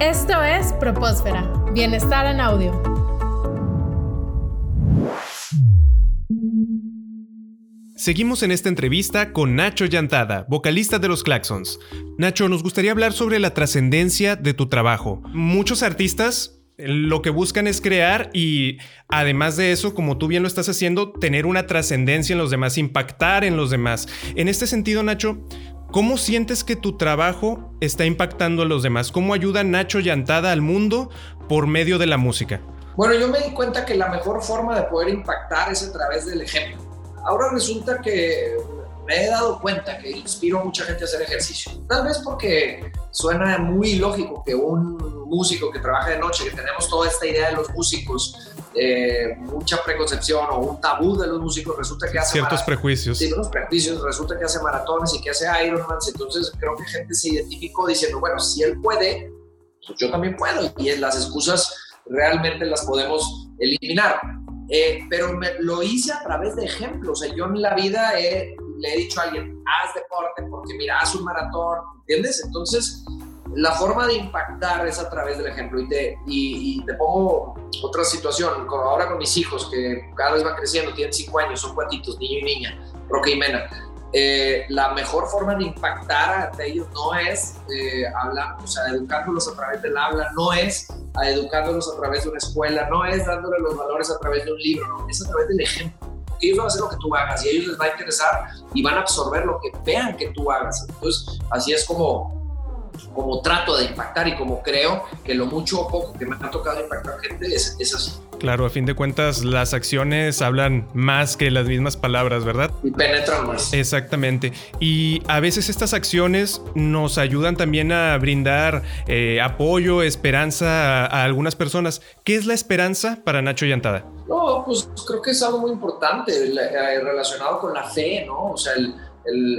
Esto es Propósfera, Bienestar en Audio. Seguimos en esta entrevista con Nacho Llantada, vocalista de los Claxons. Nacho, nos gustaría hablar sobre la trascendencia de tu trabajo. Muchos artistas lo que buscan es crear y además de eso, como tú bien lo estás haciendo, tener una trascendencia en los demás, impactar en los demás. En este sentido, Nacho, ¿Cómo sientes que tu trabajo está impactando a los demás? ¿Cómo ayuda Nacho Llantada al mundo por medio de la música? Bueno, yo me di cuenta que la mejor forma de poder impactar es a través del ejemplo. Ahora resulta que me he dado cuenta que inspiro a mucha gente a hacer ejercicio. Tal vez porque suena muy lógico que un músico que trabaja de noche, que tenemos toda esta idea de los músicos, eh, mucha preconcepción o un tabú de los músicos, resulta que hace... Ciertos prejuicios. Unos prejuicios, resulta que hace maratones y que hace Ironman, entonces creo que gente se identificó diciendo, bueno, si él puede, pues yo también puedo, y las excusas realmente las podemos eliminar. Eh, pero me, lo hice a través de ejemplos. O sea, yo en la vida le he dicho a alguien, haz deporte porque mira, haz un maratón, ¿entiendes? Entonces, la forma de impactar es a través del ejemplo. Y te, y, te pongo otra situación, ahora con mis hijos, que cada vez van creciendo, tienen cinco años, son cuatitos, niño y niña, Roque y Mena. Eh, la mejor forma de impactar a ellos no es eh, hablar, o sea, educándolos a través del habla, no es educándolos a través de una escuela, no es dándole los valores a travemplo de un libro, no, es a través del ejemplo. Ellos van a hacer lo que tú hagas y a ellos les va a interesar y van a absorber lo que vean que tú hagas. Entonces, así es como, como trato de impactar y como creo que lo mucho o poco que me ha tocado impactar gente es, es así. Claro, a fin de cuentas las acciones hablan más que las mismas palabras, ¿verdad? Y penetran más. Exactamente. Y a veces estas acciones nos ayudan también a brindar eh, apoyo, esperanza a, algunas personas. ¿Qué es la esperanza para Nacho Llantada? No, pues creo que es algo muy importante eh, relacionado con la fe, ¿no? O sea, el,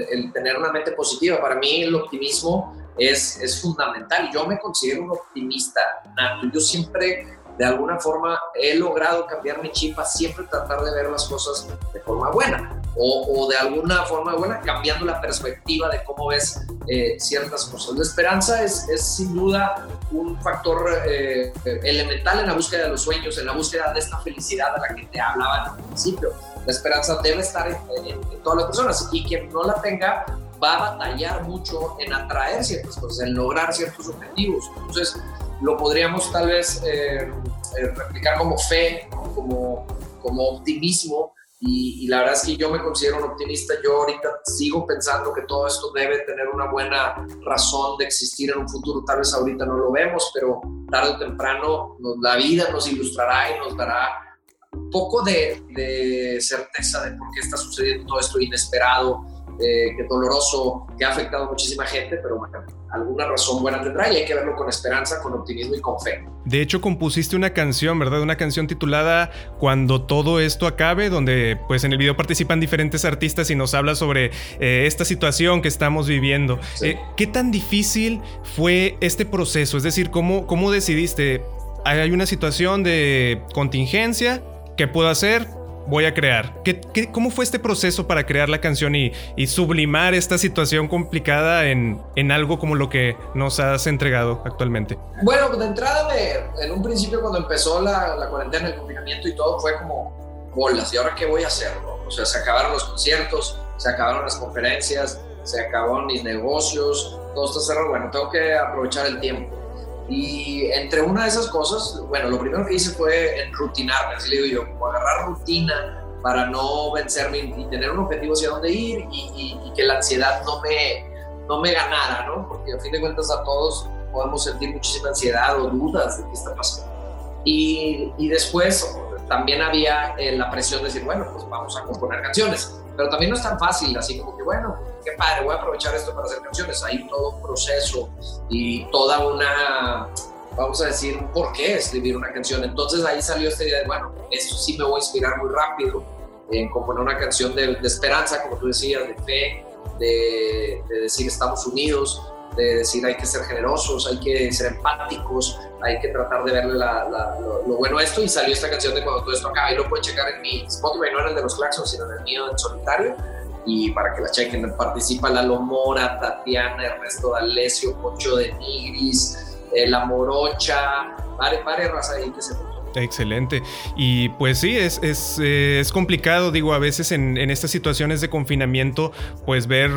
el tener una mente positiva. Para mí el optimismo es, es fundamental. Yo me considero un optimista nato. Yo siempre, de alguna forma, he logrado cambiar mi chip a siempre tratar de ver las cosas de forma buena. O, o de alguna forma buena, cambiando la perspectiva de cómo ves eh, ciertas cosas. La esperanza es, es sin duda un factor eh, elemental en la búsqueda de los sueños, en la búsqueda de esta felicidad a la que te hablaba al principio. La esperanza debe estar en, en todas las personas y quien no la tenga, va a batallar mucho en atraer ciertas cosas, en lograr ciertos objetivos. Entonces, lo podríamos tal vez eh, eh, replicar como fe, como, como optimismo. Y, la verdad es que yo me considero un optimista. Yo ahorita sigo pensando que todo esto debe tener una buena razón de existir en un futuro. Tal vez ahorita no lo vemos, pero tarde o temprano la vida nos ilustrará y nos dará un poco de, de certeza de por qué está sucediendo todo esto inesperado eh, que doloroso, que ha afectado a muchísima gente, pero bueno, alguna razón buena tendrá y hay que verlo con esperanza, con optimismo y con fe. De hecho, compusiste una canción, ¿verdad? Una canción titulada Cuando todo esto acabe, donde pues en el video participan diferentes artistas y nos habla sobre eh, esta situación que estamos viviendo. Eh, ¿Qué tan difícil fue este proceso? Es decir, ¿cómo, cómo decidiste? Hay una situación de contingencia, ¿qué puedo hacer? Voy a crear. ¿Qué, cómo fue este proceso para crear la canción y, sublimar esta situación complicada en, en, algo como lo que nos has entregado actualmente? Bueno, de entrada, en un principio cuando empezó la, la, cuarentena, el confinamiento y todo, fue como bolas. ¿Y ahora qué voy a hacer? O sea, se acabaron los conciertos, se acabaron las conferencias, se acabaron mis negocios, todo está cerrado. Bueno, tengo que aprovechar el tiempo. Y entre una de esas cosas, bueno, lo primero que hice fue rutinarme, así le digo yo, agarrar rutina para no vencerme y tener un objetivo hacia dónde ir y, que la ansiedad no me, no me ganara, ¿no? Porque a fin de cuentas a todos podemos sentir muchísima ansiedad o dudas de qué está pasando. Y, y después también había eh, la presión de decir, bueno, pues vamos a componer canciones. Pero también no es tan fácil, así como que, bueno, qué padre, voy a aprovechar esto para hacer canciones. Hay todo un proceso y toda una, vamos a decir, por qué escribir una canción. Entonces ahí salió esta idea de, bueno, esto sí me voy a inspirar muy rápido en componer una canción de, esperanza, como tú decías, de fe, de, de decir estamos unidos, de decir hay que ser generosos, hay que ser empáticos, hay que tratar de verle lo, bueno a esto. Y salió esta canción de cuando todo esto acaba. Y lo pueden checar en mi Spotify, no en el de los Claxons, sino en el mío en solitario. Y para que la chequen participa Lalo Mora, Tatiana, Ernesto D'Alessio, Pocho de Nigris, la morocha, varias, varias razas que Excelente. Y pues sí, es, es, eh, es complicado, digo, a veces en, estas situaciones de confinamiento, pues ver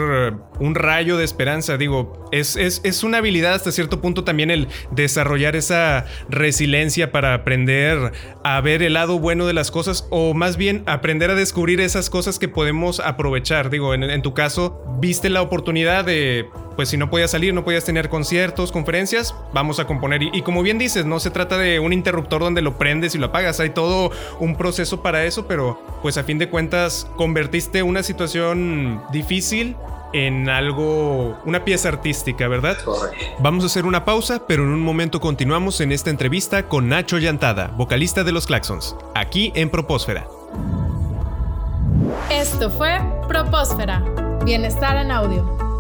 un rayo de esperanza, digo, es, es, es, una habilidad hasta cierto punto también el desarrollar esa resiliencia para aprender a ver el lado bueno de las cosas o más bien aprender a descubrir esas cosas que podemos aprovechar. Digo, en tu caso, viste la oportunidad de pues si no podías salir, no podías tener conciertos, conferencias, vamos a componer. Y, como bien dices, no se trata de un interruptor donde lo prendes y lo apagas, hay todo un proceso para eso, pero pues a fin de cuentas convertiste una situación difícil en algo, una pieza artística, ¿verdad? Vamos a hacer una pausa, pero en un momento continuamos en esta entrevista con Nacho Llantada, vocalista de los Claxons, aquí en Propósfera. Esto fue Propósfera, bienestar en audio.